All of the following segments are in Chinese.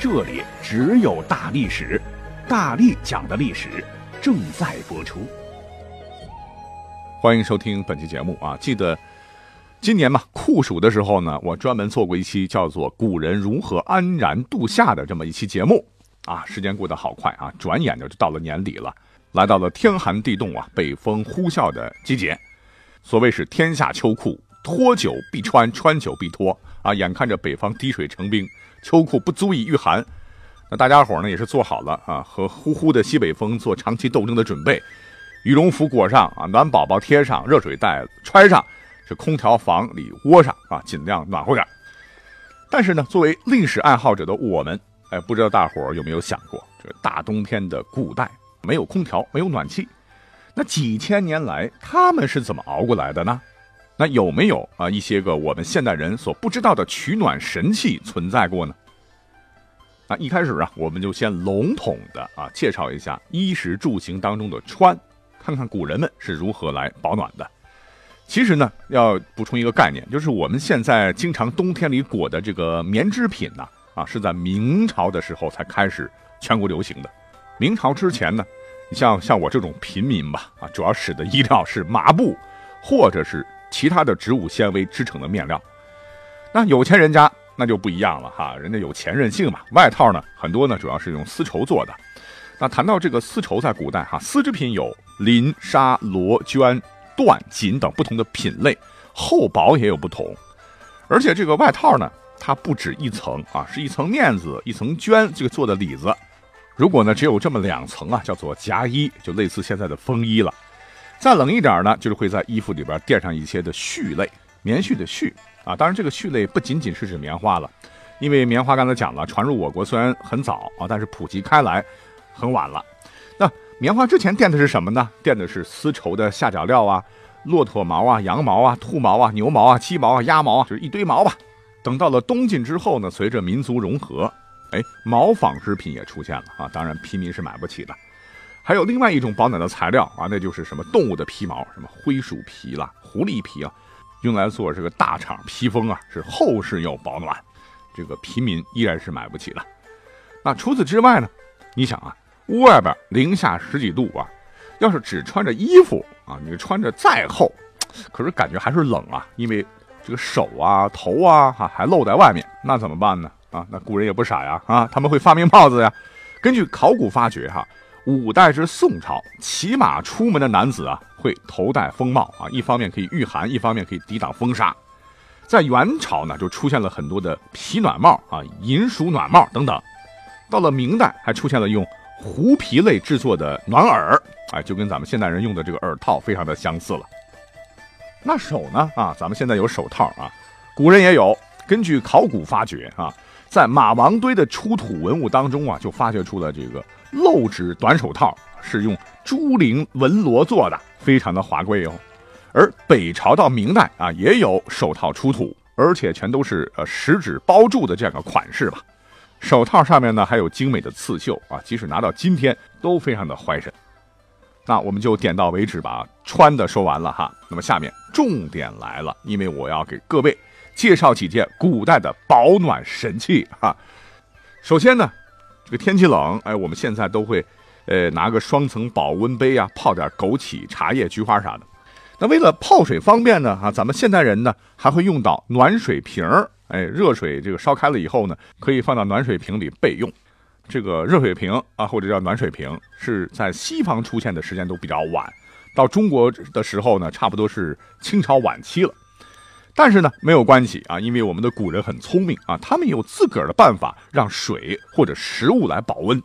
这里只有大历史，大力讲的历史正在播出。欢迎收听本期节目啊！记得今年嘛酷暑的时候呢，我专门做过一期叫做《古人如何安然度夏》的这么一期节目啊。时间过得好快啊，转眼就就到了年底了，来到了天寒地冻啊、北风呼啸的季节。所谓是天下秋裤，脱久必穿，穿久必脱啊！眼看着北方滴水成冰。秋裤不足以御寒，那大家伙呢也是做好了啊和呼呼的西北风做长期斗争的准备，羽绒服裹上啊，暖宝宝贴上，热水袋揣上，这空调房里窝上啊，尽量暖和点。但是呢，作为历史爱好者的我们，哎，不知道大伙有没有想过，这大冬天的古代没有空调，没有暖气，那几千年来他们是怎么熬过来的呢？那有没有啊一些个我们现代人所不知道的取暖神器存在过呢？那一开始啊，我们就先笼统的啊介绍一下衣食住行当中的穿，看看古人们是如何来保暖的。其实呢，要补充一个概念，就是我们现在经常冬天里裹的这个棉织品呢，啊是在明朝的时候才开始全国流行的。明朝之前呢，你像像我这种平民吧，啊主要使的衣料是麻布，或者是。其他的植物纤维织成的面料，那有钱人家那就不一样了哈，人家有钱任性嘛。外套呢，很多呢主要是用丝绸做的。那谈到这个丝绸，在古代哈，丝织品有绫、纱、罗、绢、缎、锦等不同的品类，厚薄也有不同。而且这个外套呢，它不止一层啊，是一层面子，一层绢这个做的里子。如果呢只有这么两层啊，叫做夹衣，就类似现在的风衣了。再冷一点呢，就是会在衣服里边垫上一些的絮类，棉絮的絮啊。当然，这个絮类不仅仅是指棉花了，因为棉花刚才讲了，传入我国虽然很早啊，但是普及开来很晚了。那棉花之前垫的是什么呢？垫的是丝绸的下脚料啊，骆驼毛啊、羊毛啊、兔毛啊、牛毛啊、鸡毛啊、鸭毛啊，就是一堆毛吧。等到了东晋之后呢，随着民族融合，哎，毛纺织品也出现了啊。当然，平民是买不起的。还有另外一种保暖的材料啊，那就是什么动物的皮毛，什么灰鼠皮啦、狐狸皮啊，用来做这个大氅披风啊，是厚实又保暖。这个平民依然是买不起的。那除此之外呢？你想啊，屋外边零下十几度啊，要是只穿着衣服啊，你穿着再厚，可是感觉还是冷啊，因为这个手啊、头啊哈还露在外面，那怎么办呢？啊，那古人也不傻呀啊，他们会发明帽子呀。根据考古发掘哈。五代至宋朝，骑马出门的男子啊，会头戴风帽啊，一方面可以御寒，一方面可以抵挡风沙。在元朝呢，就出现了很多的皮暖帽啊、银鼠暖帽等等。到了明代，还出现了用狐皮类制作的暖耳，哎，就跟咱们现代人用的这个耳套非常的相似了。那手呢？啊，咱们现在有手套啊，古人也有。根据考古发掘啊，在马王堆的出土文物当中啊，就发掘出了这个。镂指短手套是用朱绫纹罗做的，非常的华贵哦。而北朝到明代啊，也有手套出土，而且全都是呃十指包住的这样的款式吧。手套上面呢还有精美的刺绣啊，即使拿到今天都非常的怀神。那我们就点到为止吧，穿的说完了哈。那么下面重点来了，因为我要给各位介绍几件古代的保暖神器哈。首先呢。这个天气冷，哎，我们现在都会，呃，拿个双层保温杯啊，泡点枸杞、茶叶、菊花啥的。那为了泡水方便呢，啊，咱们现代人呢还会用到暖水瓶儿，哎，热水这个烧开了以后呢，可以放到暖水瓶里备用。这个热水瓶啊，或者叫暖水瓶，是在西方出现的时间都比较晚，到中国的时候呢，差不多是清朝晚期了。但是呢，没有关系啊，因为我们的古人很聪明啊，他们有自个儿的办法让水或者食物来保温。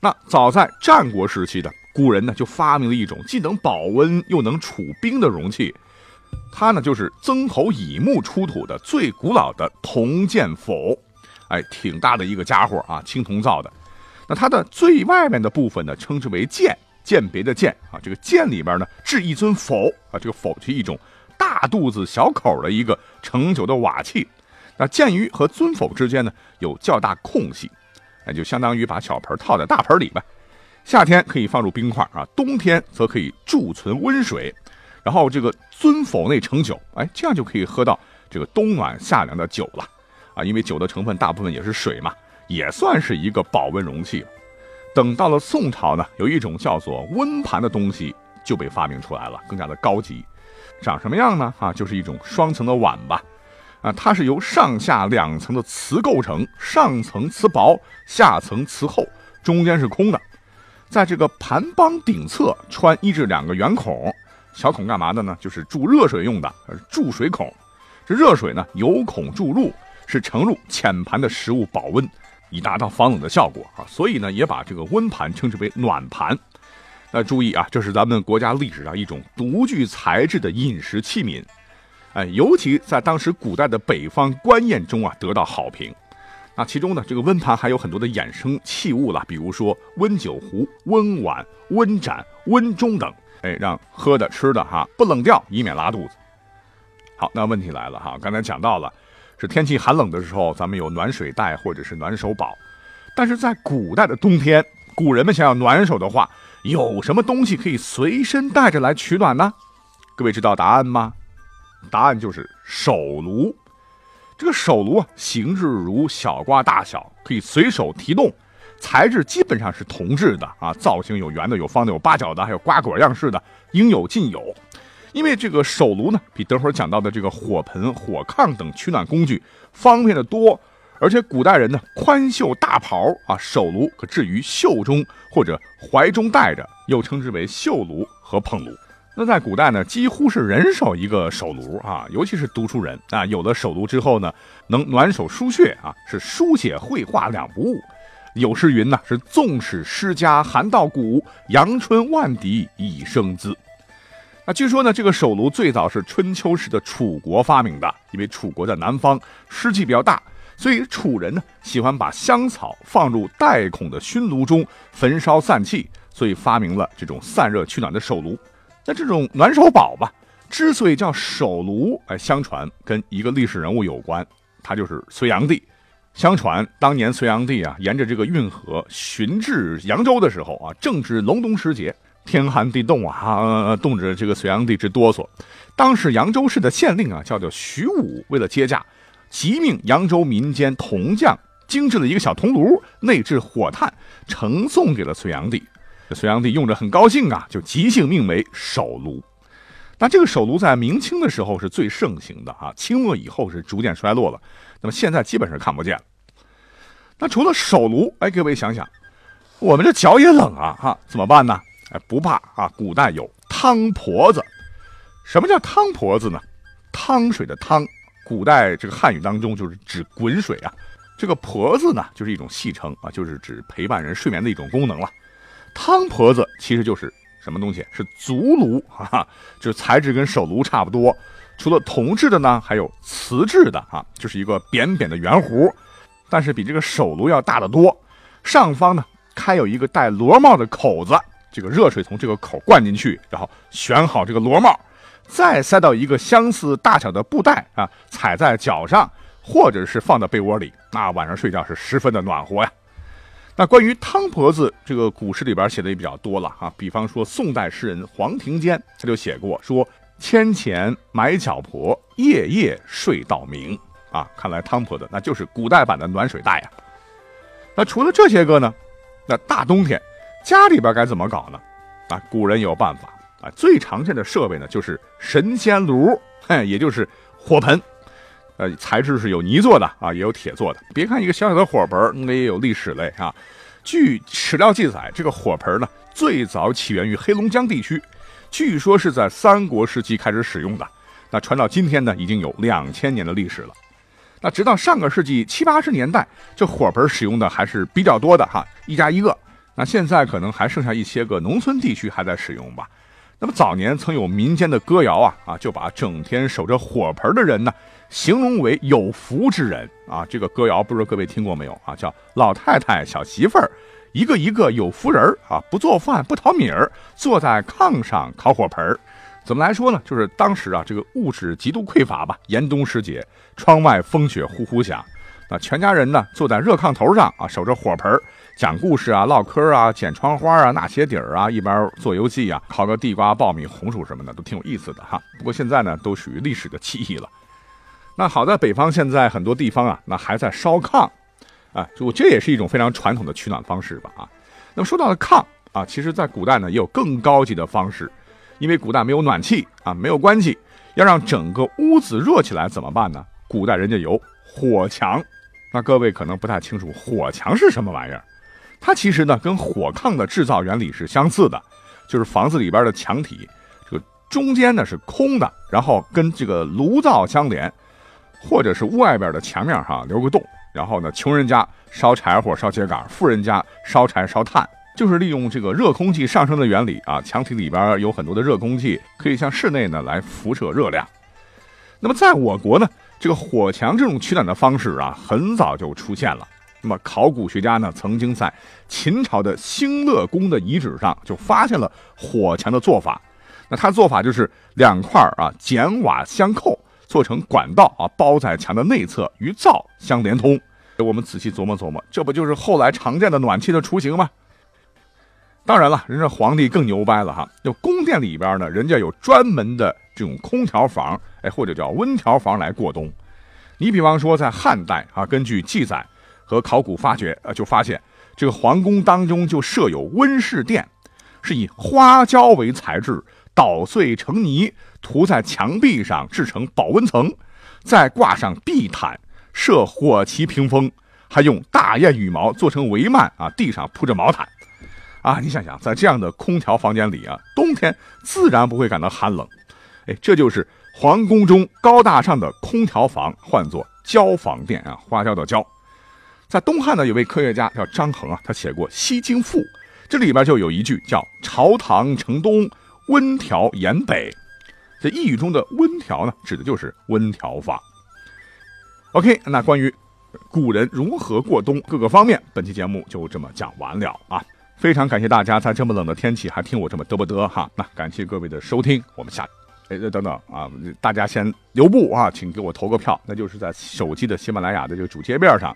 那早在战国时期的古人呢，就发明了一种既能保温又能储冰的容器，它呢就是曾侯乙墓出土的最古老的铜剑否，哎，挺大的一个家伙啊，青铜造的。那它的最外面的部分呢，称之为鉴，鉴别的鉴啊。这个鉴里边呢，置一尊否啊，这个否是一种大肚子小口的一个盛酒的瓦器。那鉴于和尊否之间呢有较大空隙，那就相当于把小盆套在大盆里吧。夏天可以放入冰块啊，冬天则可以贮存温水，然后这个尊否内盛酒，哎，这样就可以喝到这个冬暖夏凉的酒了啊。因为酒的成分大部分也是水嘛，也算是一个保温容器。等到了宋朝呢，有一种叫做温盘的东西就被发明出来了，更加的高级。长什么样呢？啊，就是一种双层的碗吧。啊，它是由上下两层的瓷构成，上层瓷薄，下层瓷厚，中间是空的。在这个盘帮顶侧穿一至两个圆孔，小孔干嘛的呢？就是注热水用的，注水孔。这热水呢由孔注入，是盛入浅盘的食物保温，以达到防冷的效果啊。所以呢，也把这个温盘称之为暖盘。那注意啊，这是咱们国家历史上一种独具材质的饮食器皿，哎，尤其在当时古代的北方官宴中啊得到好评。那其中呢，这个温盘还有很多的衍生器物了，比如说温酒壶、温碗、温盏、温盅等，哎，让喝的吃的哈不冷掉，以免拉肚子。好，那问题来了哈，刚才讲到了，是天气寒冷的时候，咱们有暖水袋或者是暖手宝，但是在古代的冬天，古人们想要暖手的话，有什么东西可以随身带着来取暖呢？各位知道答案吗？答案就是手炉。这个手炉啊，形制如小瓜大小，可以随手提动，材质基本上是铜制的啊，造型有圆的、有方的、有八角的，还有瓜果样式的，应有尽有。因为这个手炉呢，比等会儿讲到的这个火盆、火炕等取暖工具方便的多，而且古代人呢宽袖大袍啊，手炉可置于袖中或者怀中带着，又称之为袖炉和捧炉。那在古代呢，几乎是人手一个手炉啊，尤其是读书人啊，有了手炉之后呢，能暖手书穴啊，是书写绘画两不误。有诗云呢，是纵使诗家寒到骨，阳春万笛已生姿。那据说呢，这个手炉最早是春秋时的楚国发明的，因为楚国在南方，湿气比较大，所以楚人呢喜欢把香草放入带孔的熏炉中焚烧散气，所以发明了这种散热取暖的手炉。那这种暖手宝吧，之所以叫手炉，哎，相传跟一个历史人物有关，他就是隋炀帝。相传当年隋炀帝啊，沿着这个运河巡至扬州的时候啊，正值隆冬时节，天寒地冻啊，冻着这个隋炀帝直哆嗦。当时扬州市的县令啊，叫做徐武，为了接驾，即命扬州民间铜匠精致了一个小铜炉，内置火炭，呈送给了隋炀帝。这隋炀帝用着很高兴啊，就即兴命为手炉。那这个手炉在明清的时候是最盛行的啊，清末以后是逐渐衰落了。那么现在基本上看不见了。那除了手炉，哎，各位想想，我们这脚也冷啊，哈，怎么办呢？哎，不怕啊，古代有汤婆子。什么叫汤婆子呢？汤水的汤，古代这个汉语当中就是指滚水啊。这个婆子呢，就是一种戏称啊，就是指陪伴人睡眠的一种功能了。汤婆子其实就是什么东西？是足炉，哈哈，就是材质跟手炉差不多。除了铜制的呢，还有瓷制的啊，就是一个扁扁的圆壶，但是比这个手炉要大得多。上方呢开有一个带螺帽的口子，这个热水从这个口灌进去，然后旋好这个螺帽，再塞到一个相似大小的布袋啊，踩在脚上，或者是放到被窝里，那晚上睡觉是十分的暖和呀。那关于汤婆子这个古诗里边写的也比较多了哈，比方说宋代诗人黄庭坚他就写过说：“千钱买脚婆，夜夜睡到明。”啊，看来汤婆子那就是古代版的暖水袋呀。那除了这些个呢，那大冬天家里边该怎么搞呢？啊，古人有办法啊，最常见的设备呢就是神仙炉，嘿，也就是火盆。呃，材质是有泥做的啊，也有铁做的。别看一个小小的火盆，那也有历史嘞啊。据史料记载，这个火盆呢，最早起源于黑龙江地区，据说是在三国时期开始使用的。那传到今天呢，已经有两千年的历史了。那直到上个世纪七八十年代，这火盆使用的还是比较多的哈，一家一个。那现在可能还剩下一些个农村地区还在使用吧。那么早年曾有民间的歌谣啊啊，就把整天守着火盆的人呢，形容为有福之人啊。这个歌谣不知道各位听过没有啊？叫老太太小媳妇儿，一个一个有福人儿啊，不做饭不淘米儿，坐在炕上烤火盆。怎么来说呢？就是当时啊，这个物质极度匮乏吧，严冬时节，窗外风雪呼呼响，那全家人呢坐在热炕头上啊，守着火盆，讲故事啊，唠嗑啊，剪窗花啊，纳鞋底儿啊，一边做游戏啊，烤个地瓜、爆米、红薯什么的，都挺有意思的哈。不过现在呢，都属于历史的记忆了。那好在北方现在很多地方啊，那还在烧炕，啊，就这也是一种非常传统的取暖方式吧啊。那么说到了炕啊，其实在古代呢也有更高级的方式。因为古代没有暖气啊，没有关系，要让整个屋子热起来怎么办呢？古代人家有火墙。那各位可能不太清楚火墙是什么玩意儿，它其实呢跟火炕的制造原理是相似的，就是房子里边的墙体，这个中间呢是空的，然后跟这个炉灶相连，或者是外边的墙面哈留个洞，然后呢穷人家烧柴火烧秸秆，富人家烧柴烧炭。就是利用这个热空气上升的原理啊，墙体里边有很多的热空气，可以向室内呢来辐射热量。那么在我国呢，这个火墙这种取暖的方式啊，很早就出现了。那么考古学家呢，曾经在秦朝的兴乐宫的遗址上就发现了火墙的做法。那它做法就是两块啊简瓦相扣，做成管道啊，包在墙的内侧，与灶相连通。我们仔细琢磨琢磨，这不就是后来常见的暖气的雏形吗？当然了，人家皇帝更牛掰了哈！就宫殿里边呢，人家有专门的这种空调房，哎，或者叫温调房来过冬。你比方说，在汉代啊，根据记载和考古发掘，呃，就发现这个皇宫当中就设有温室殿，是以花椒为材质，捣碎成泥，涂在墙壁上，制成保温层，再挂上地毯，设火旗屏风，还用大雁羽毛做成帷幔啊，地上铺着毛毯。啊，你想想，在这样的空调房间里啊，冬天自然不会感到寒冷。哎，这就是皇宫中高大上的空调房，唤作椒房殿啊，花椒的椒。在东汉呢，有位科学家叫张衡啊，他写过《西京赋》，这里边就有一句叫“朝堂城东，温调沿北”。这一语中的温调呢，指的就是温调法。OK，那关于古人如何过冬各个方面，本期节目就这么讲完了啊。非常感谢大家在这么冷的天气还听我这么嘚不嘚哈，那感谢各位的收听，我们下，哎等等啊，大家先留步啊，请给我投个票，那就是在手机的喜马拉雅的这个主界面上，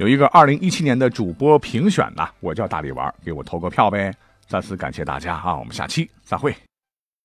有一个二零一七年的主播评选呐，我叫大力丸，给我投个票呗。再次感谢大家啊，我们下期再会。